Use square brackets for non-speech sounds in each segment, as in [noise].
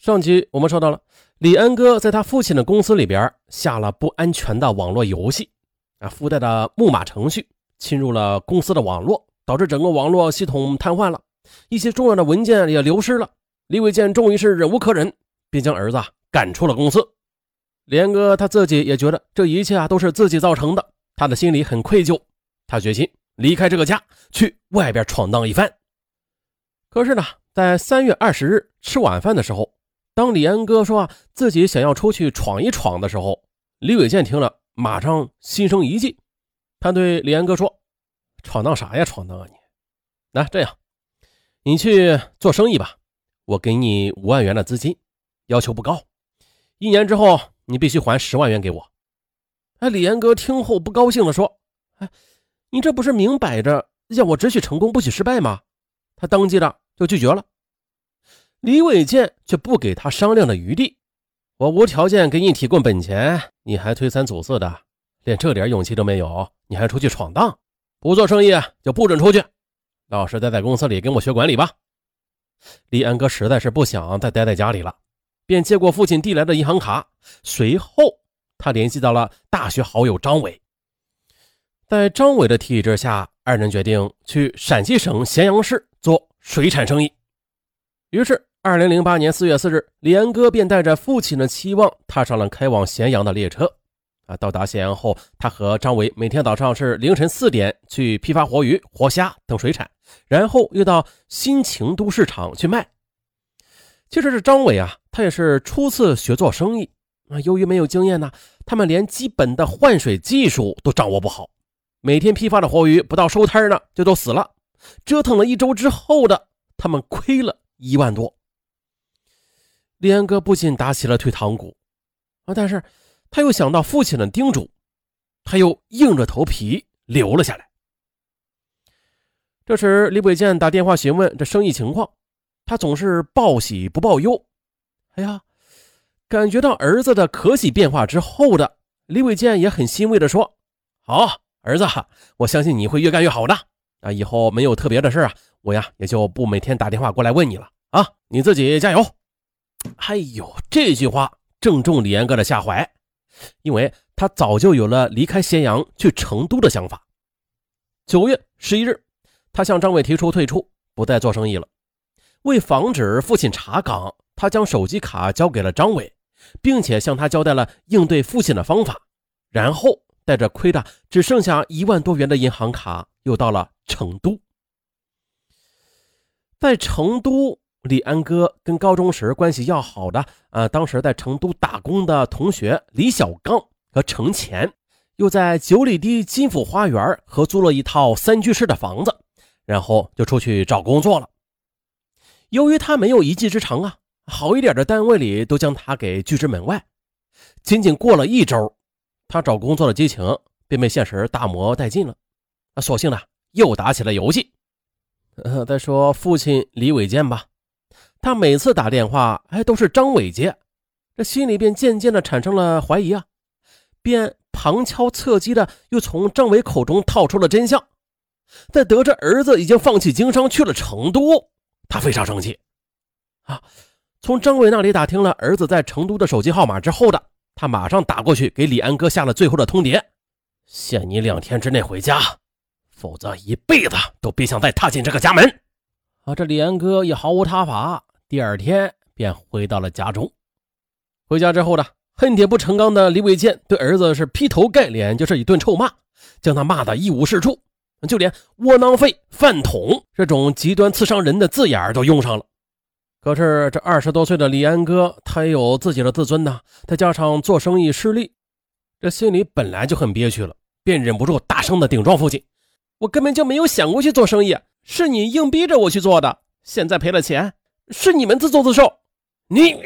上集我们说到了，李安哥在他父亲的公司里边下了不安全的网络游戏，啊，附带的木马程序侵入了公司的网络，导致整个网络系统瘫痪了，一些重要的文件也流失了。李伟健终于是忍无可忍，便将儿子赶出了公司。李安哥他自己也觉得这一切啊都是自己造成的，他的心里很愧疚，他决心离开这个家，去外边闯荡一番。可是呢，在三月二十日吃晚饭的时候，当李安哥说啊自己想要出去闯一闯的时候，李伟健听了马上心生一计，他对李安哥说：“闯荡啥呀，闯荡啊你！那这样，你去做生意吧，我给你五万元的资金，要求不高，一年之后你必须还十万元给我。”哎，李岩哥听后不高兴地说：“哎，你这不是明摆着让我只许成功不许失败吗？”他当即的就拒绝了。李伟健却不给他商量的余地，我无条件给你提供本钱，你还推三阻四的，连这点勇气都没有，你还出去闯荡？不做生意就不准出去，老实待在公司里跟我学管理吧。李安哥实在是不想再待在家里了，便接过父亲递来的银行卡，随后他联系到了大学好友张伟，在张伟的提议之下，二人决定去陕西省咸阳市做水产生意，于是。二零零八年四月四日，李安哥便带着父亲的期望踏上了开往咸阳的列车。啊，到达咸阳后，他和张伟每天早上是凌晨四点去批发活鱼、活虾等水产，然后又到新秦都市场去卖。其实这张伟啊，他也是初次学做生意啊，由于没有经验呢，他们连基本的换水技术都掌握不好。每天批发的活鱼不到收摊呢，就都死了。折腾了一周之后的，他们亏了一万多。李安哥不禁打起了退堂鼓啊！但是他又想到父亲的叮嘱，他又硬着头皮留了下来。这时，李伟健打电话询问这生意情况，他总是报喜不报忧。哎呀，感觉到儿子的可喜变化之后的李伟健也很欣慰的说：“好，儿子，我相信你会越干越好的啊！以后没有特别的事啊，我呀也就不每天打电话过来问你了啊！你自己加油。” [tsk] 哎呦，这句话正中李安哥的下怀，因为他早就有了离开咸阳去成都的想法。九月十一日，他向张伟提出退出，不再做生意了。为防止父亲查岗，他将手机卡交给了张伟，并且向他交代了应对父亲的方法。然后带着亏的只剩下一万多元的银行卡，又到了成都。在成都。李安哥跟高中时关系要好的，呃，当时在成都打工的同学李小刚和程前，又在九里堤金府花园合租了一套三居室的房子，然后就出去找工作了。由于他没有一技之长啊，好一点的单位里都将他给拒之门外。仅仅过了一周，他找工作的激情便被现实大磨殆尽了，啊，索性呢又打起了游戏。呃，[laughs] 再说父亲李伟健吧。他每次打电话，哎，都是张伟接，这心里便渐渐的产生了怀疑啊，便旁敲侧击的又从张伟口中套出了真相。在得知儿子已经放弃经商去了成都，他非常生气啊！从张伟那里打听了儿子在成都的手机号码之后的，他马上打过去给李安哥下了最后的通牒：限你两天之内回家，否则一辈子都别想再踏进这个家门。啊，这李安哥也毫无他法。第二天便回到了家中。回家之后呢，恨铁不成钢的李伟健对儿子是劈头盖脸就是一顿臭骂，将他骂得一无是处，就连窝囊废、饭桶这种极端刺伤人的字眼都用上了。可是这二十多岁的李安哥，他也有自己的自尊呐，再加上做生意失利，这心里本来就很憋屈了，便忍不住大声的顶撞父亲：“我根本就没有想过去做生意，是你硬逼着我去做的，现在赔了钱。”是你们自作自受！你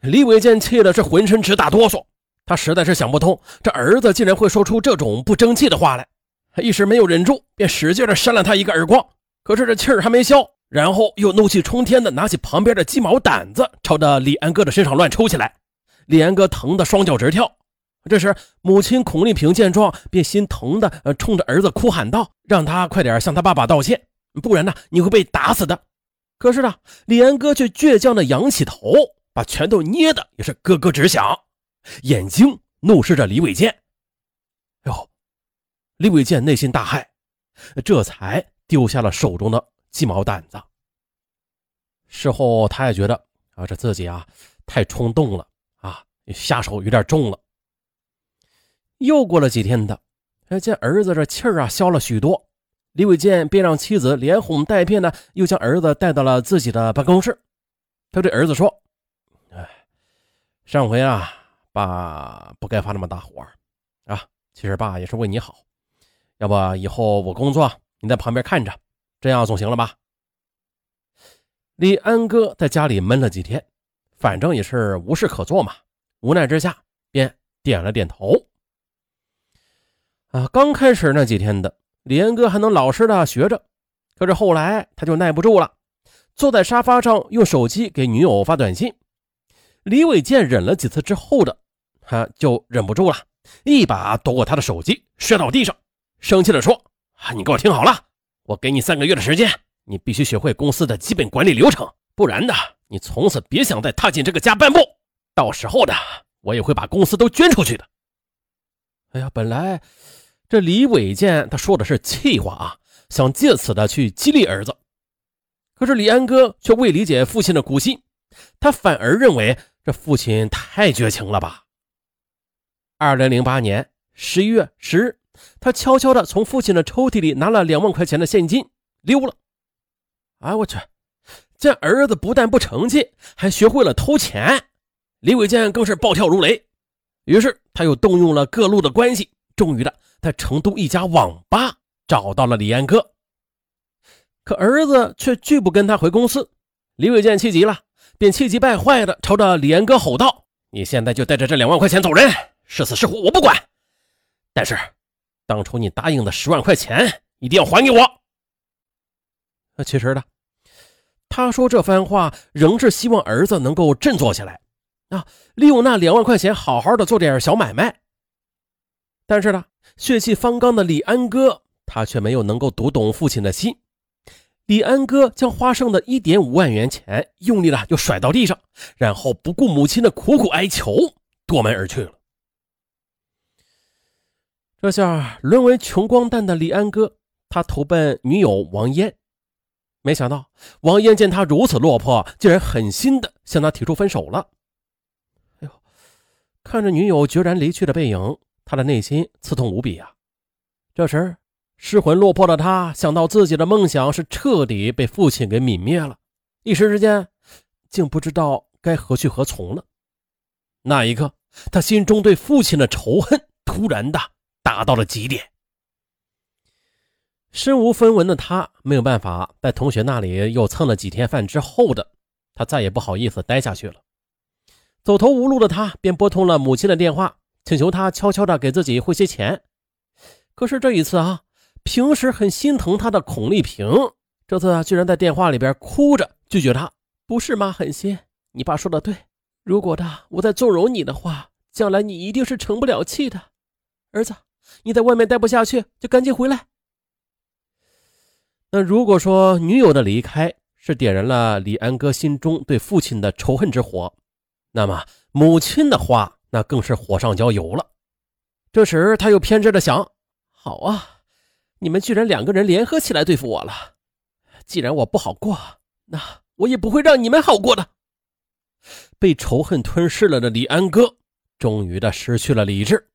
李伟健气的是浑身直打哆嗦，他实在是想不通，这儿子竟然会说出这种不争气的话来。他一时没有忍住，便使劲的扇了他一个耳光。可是这气儿还没消，然后又怒气冲天的拿起旁边的鸡毛掸子，朝着李安哥的身上乱抽起来。李安哥疼得双脚直跳。这时，母亲孔丽萍见状，便心疼的呃冲着儿子哭喊道：“让他快点向他爸爸道歉，不然呢，你会被打死的。”可是呢，李安哥却倔强的仰起头，把拳头捏的也是咯咯直响，眼睛怒视着李伟健。哟，李伟健内心大骇，这才丢下了手中的鸡毛掸子。事后他也觉得啊，这自己啊太冲动了啊，下手有点重了。又过了几天的，见儿子这气儿啊消了许多，李伟健便让妻子连哄带骗的又将儿子带到了自己的办公室。他对儿子说：“哎，上回啊，爸不该发那么大火啊。其实爸也是为你好，要不以后我工作你在旁边看着，这样总行了吧？”李安哥在家里闷了几天，反正也是无事可做嘛，无奈之下便点了点头。啊，刚开始那几天的李安哥还能老实的学着，可是后来他就耐不住了。坐在沙发上用手机给女友发短信，李伟健忍了几次之后的，他就忍不住了，一把夺过他的手机，摔到地上，生气地说：“，你给我听好了，我给你三个月的时间，你必须学会公司的基本管理流程，不然的，你从此别想再踏进这个家半步。到时候的，我也会把公司都捐出去的。”哎呀，本来这李伟健他说的是气话啊，想借此的去激励儿子。可是李安哥却未理解父亲的苦心，他反而认为这父亲太绝情了吧。二零零八年十一月十日，他悄悄的从父亲的抽屉里拿了两万块钱的现金溜了。哎，我去！见儿子不但不成器，还学会了偷钱，李伟健更是暴跳如雷。于是他又动用了各路的关系，终于的在成都一家网吧找到了李安哥。可儿子却拒不跟他回公司，李伟健气急了，便气急败坏的朝着李安哥吼道：“你现在就带着这两万块钱走人，是死是活我不管，但是当初你答应的十万块钱一定要还给我。”那其实呢，他说这番话仍是希望儿子能够振作起来，啊，利用那两万块钱好好的做点小买卖。但是呢，血气方刚的李安哥他却没有能够读懂父亲的心。李安哥将花剩的一点五万元钱用力的就甩到地上，然后不顾母亲的苦苦哀求，夺门而去了。这下沦为穷光蛋的李安哥，他投奔女友王嫣，没想到王嫣见他如此落魄，竟然狠心的向他提出分手了。哎呦，看着女友决然离去的背影，他的内心刺痛无比啊！这时。失魂落魄的他想到自己的梦想是彻底被父亲给泯灭了，一时之间竟不知道该何去何从了。那一刻，他心中对父亲的仇恨突然的达到了极点。身无分文的他没有办法在同学那里又蹭了几天饭之后的，他再也不好意思待下去了。走投无路的他便拨通了母亲的电话，请求他悄悄的给自己汇些钱。可是这一次啊。平时很心疼他的孔丽萍，这次居然在电话里边哭着拒绝他。不是妈狠心，你爸说的对。如果的我再纵容你的话，将来你一定是成不了气的。儿子，你在外面待不下去，就赶紧回来。那如果说女友的离开是点燃了李安哥心中对父亲的仇恨之火，那么母亲的话那更是火上浇油了。这时他又偏执的想：好啊。你们居然两个人联合起来对付我了！既然我不好过，那我也不会让你们好过的。被仇恨吞噬了的李安哥，终于的失去了理智。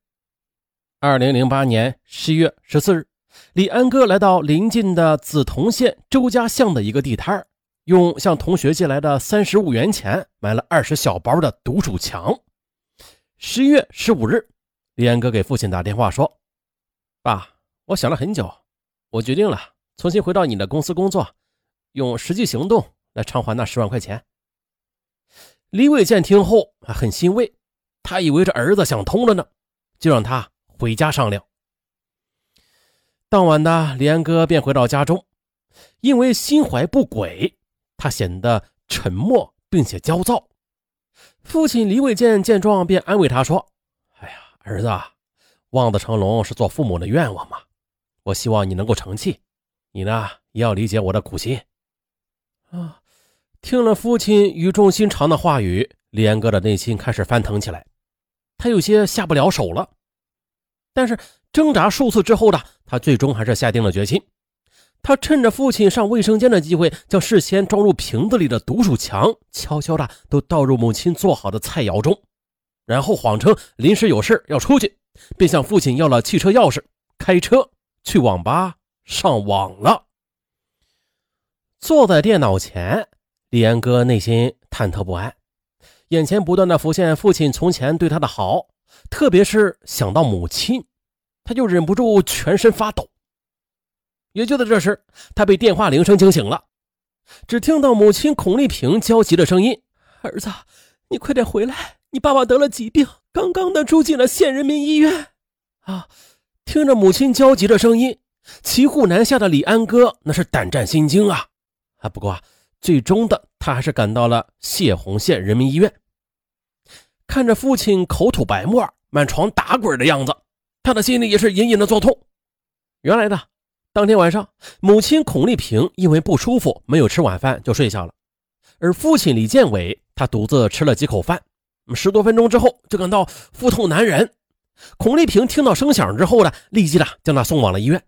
二零零八年十月十四日，李安哥来到临近的梓潼县周家巷的一个地摊用向同学借来的三十五元钱买了二十小包的毒鼠强。十一月十五日，李安哥给父亲打电话说：“爸。”我想了很久，我决定了重新回到你的公司工作，用实际行动来偿还那十万块钱。李伟健听后很欣慰，他以为这儿子想通了呢，就让他回家商量。当晚的李安哥便回到家中，因为心怀不轨，他显得沉默并且焦躁。父亲李伟健见状便安慰他说：“哎呀，儿子，望子成龙是做父母的愿望嘛。”我希望你能够成器，你呢也要理解我的苦心。啊！听了父亲语重心长的话语，李安哥的内心开始翻腾起来，他有些下不了手了。但是挣扎数次之后呢，他最终还是下定了决心。他趁着父亲上卫生间的机会，将事先装入瓶子里的毒鼠强悄悄的都倒入母亲做好的菜肴中，然后谎称临时有事要出去，便向父亲要了汽车钥匙，开车去网吧上网了。坐在电脑前，李安哥内心忐忑不安，眼前不断的浮现父亲从前对他的好，特别是想到母亲，他就忍不住全身发抖。也就在这时，他被电话铃声惊醒了。只听到母亲孔丽萍焦急的声音：“儿子，你快点回来！你爸爸得了疾病，刚刚的住进了县人民医院。”啊！听着母亲焦急的声音，骑虎难下的李安哥那是胆战心惊啊！啊，不过啊，最终的他还是赶到了谢洪县人民医院。看着父亲口吐白沫、满床打滚的样子，他的心里也是隐隐的作痛。原来呢。当天晚上，母亲孔丽萍因为不舒服，没有吃晚饭就睡下了。而父亲李建伟，他独自吃了几口饭，十多分钟之后就感到腹痛难忍。孔丽萍听到声响之后呢，立即的将他送往了医院。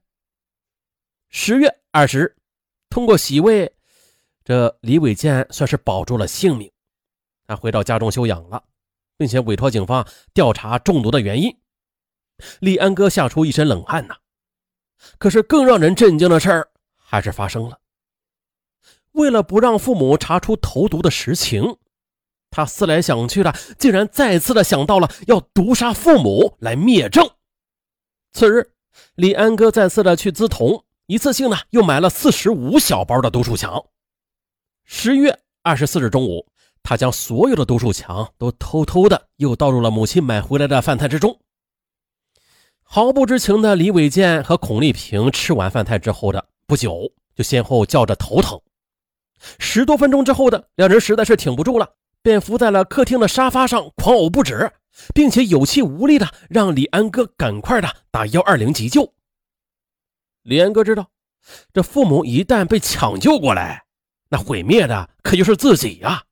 十月二十日，通过洗胃，这李伟建算是保住了性命。他回到家中休养了，并且委托警方调查中毒的原因。李安哥吓出一身冷汗呐。可是，更让人震惊的事儿还是发生了。为了不让父母查出投毒的实情，他思来想去的，竟然再次的想到了要毒杀父母来灭证。次日，李安哥再次的去资同，一次性呢又买了四十五小包的毒鼠强。十月二十四日中午，他将所有的毒鼠强都偷偷的又倒入了母亲买回来的饭菜之中。毫不知情的李伟健和孔丽萍吃完饭菜之后的不久，就先后叫着头疼。十多分钟之后的两人实在是挺不住了，便伏在了客厅的沙发上狂呕不止，并且有气无力的让李安哥赶快的打幺二零急救。李安哥知道，这父母一旦被抢救过来，那毁灭的可就是自己呀。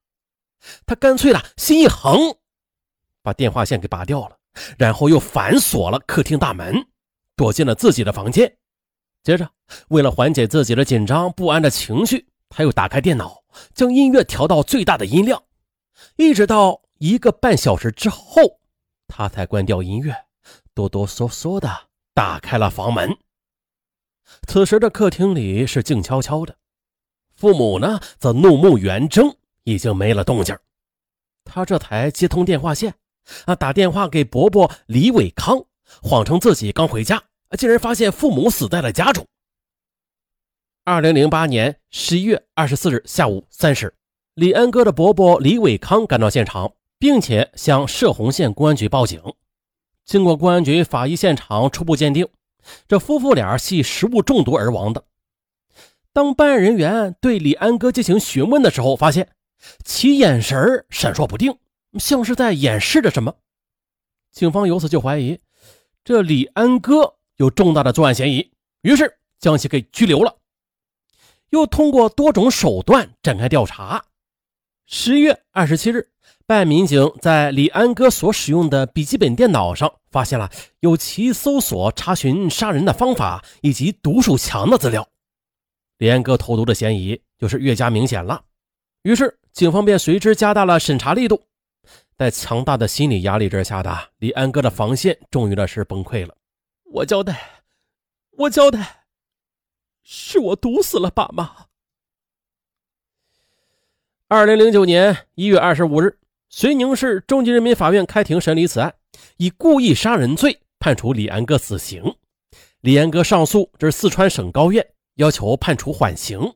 他干脆的心一横，把电话线给拔掉了。然后又反锁了客厅大门，躲进了自己的房间。接着，为了缓解自己的紧张不安的情绪，他又打开电脑，将音乐调到最大的音量。一直到一个半小时之后，他才关掉音乐，哆哆嗦嗦的打开了房门。此时的客厅里是静悄悄的，父母呢则怒目圆睁，已经没了动静。他这才接通电话线。啊！打电话给伯伯李伟康，谎称自己刚回家，竟然发现父母死在了家中。二零零八年十一月二十四日下午三时，李安哥的伯伯李伟康赶到现场，并且向涉洪县公安局报警。经过公安局法医现场初步鉴定，这夫妇俩系食物中毒而亡的。当办案人员对李安哥进行询问的时候，发现其眼神闪烁不定。像是在掩饰着什么，警方由此就怀疑这李安哥有重大的作案嫌疑，于是将其给拘留了。又通过多种手段展开调查。十月二十七日，办案民警在李安哥所使用的笔记本电脑上发现了有其搜索查询杀人的方法以及毒鼠强的资料，李安哥投毒的嫌疑就是越加明显了。于是警方便随之加大了审查力度。在强大的心理压力之下的李安哥的防线终于的是崩溃了。我交代，我交代，是我毒死了爸妈。二零零九年一月二十五日，遂宁市中级人民法院开庭审理此案，以故意杀人罪判处李安哥死刑。李安哥上诉至四川省高院，要求判处缓刑。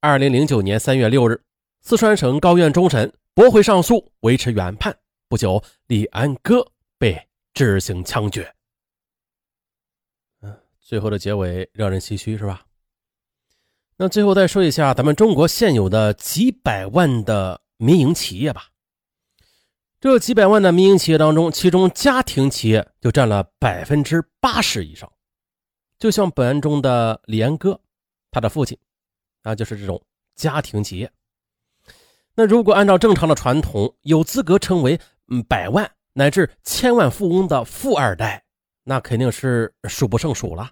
二零零九年三月六日，四川省高院终审。驳回上诉，维持原判。不久，李安哥被执行枪决。嗯，最后的结尾让人唏嘘，是吧？那最后再说一下咱们中国现有的几百万的民营企业吧。这几百万的民营企业当中，其中家庭企业就占了百分之八十以上。就像本案中的李安哥，他的父亲，那就是这种家庭企业。那如果按照正常的传统，有资格成为百万乃至千万富翁的富二代，那肯定是数不胜数了。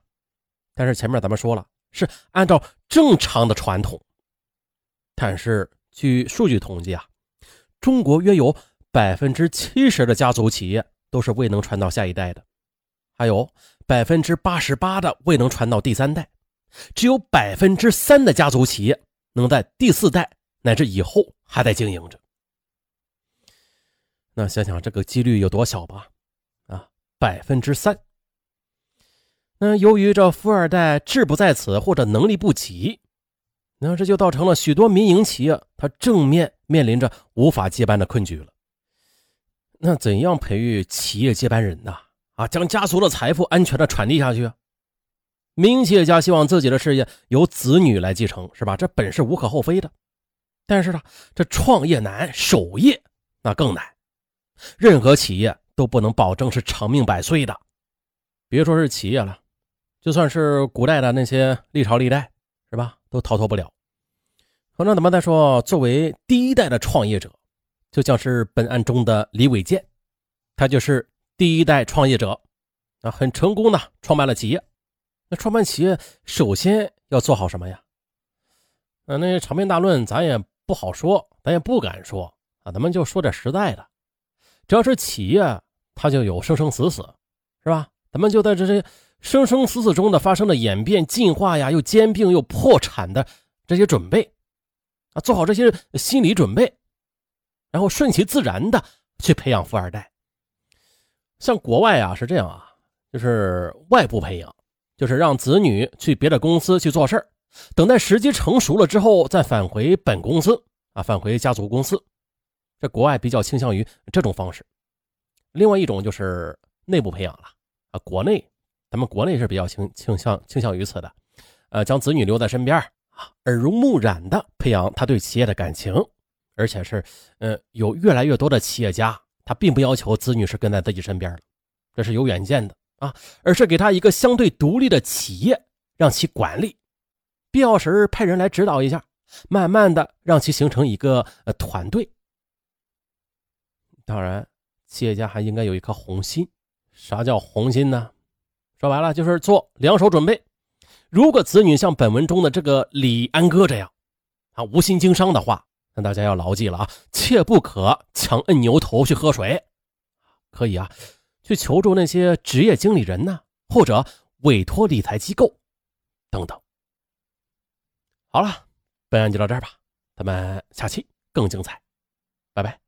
但是前面咱们说了，是按照正常的传统。但是据数据统计啊，中国约有百分之七十的家族企业都是未能传到下一代的，还有百分之八十八的未能传到第三代，只有百分之三的家族企业能在第四代乃至以后还在经营着。那想想这个几率有多小吧？啊，百分之三。那由于这富二代志不在此或者能力不及，那这就造成了许多民营企业它正面面临着无法接班的困局了。那怎样培育企业接班人呢？啊，将家族的财富安全的传递下去。民营企业家希望自己的事业由子女来继承，是吧？这本是无可厚非的。但是呢，这创业难，守业那更难。任何企业都不能保证是长命百岁的，别说是企业了。就算是古代的那些历朝历代，是吧？都逃脱不了。反正咱们再说，作为第一代的创业者，就像是本案中的李伟建，他就是第一代创业者，啊，很成功的创办了企业。那创办企业首先要做好什么呀？啊，那些长篇大论咱也不好说，咱也不敢说啊。咱们就说点实在的，只要是企业，它就有生生死死，是吧？咱们就在这些。生生死死中的发生的演变、进化呀，又兼并又破产的这些准备啊，做好这些心理准备，然后顺其自然的去培养富二代。像国外啊是这样啊，就是外部培养，就是让子女去别的公司去做事等待时机成熟了之后再返回本公司啊，返回家族公司。这国外比较倾向于这种方式。另外一种就是内部培养了啊，国内。咱们国内是比较倾倾向倾向于此的，呃，将子女留在身边啊，耳濡目染的培养他对企业的感情，而且是，呃，有越来越多的企业家，他并不要求子女是跟在自己身边，这是有远见的啊，而是给他一个相对独立的企业，让其管理，必要时派人来指导一下，慢慢的让其形成一个呃团队。当然，企业家还应该有一颗红心，啥叫红心呢？说白了就是做两手准备。如果子女像本文中的这个李安哥这样，啊无心经商的话，那大家要牢记了啊，切不可强摁牛头去喝水。可以啊，去求助那些职业经理人呢，或者委托理财机构等等。好了，本案就到这儿吧，咱们下期更精彩，拜拜。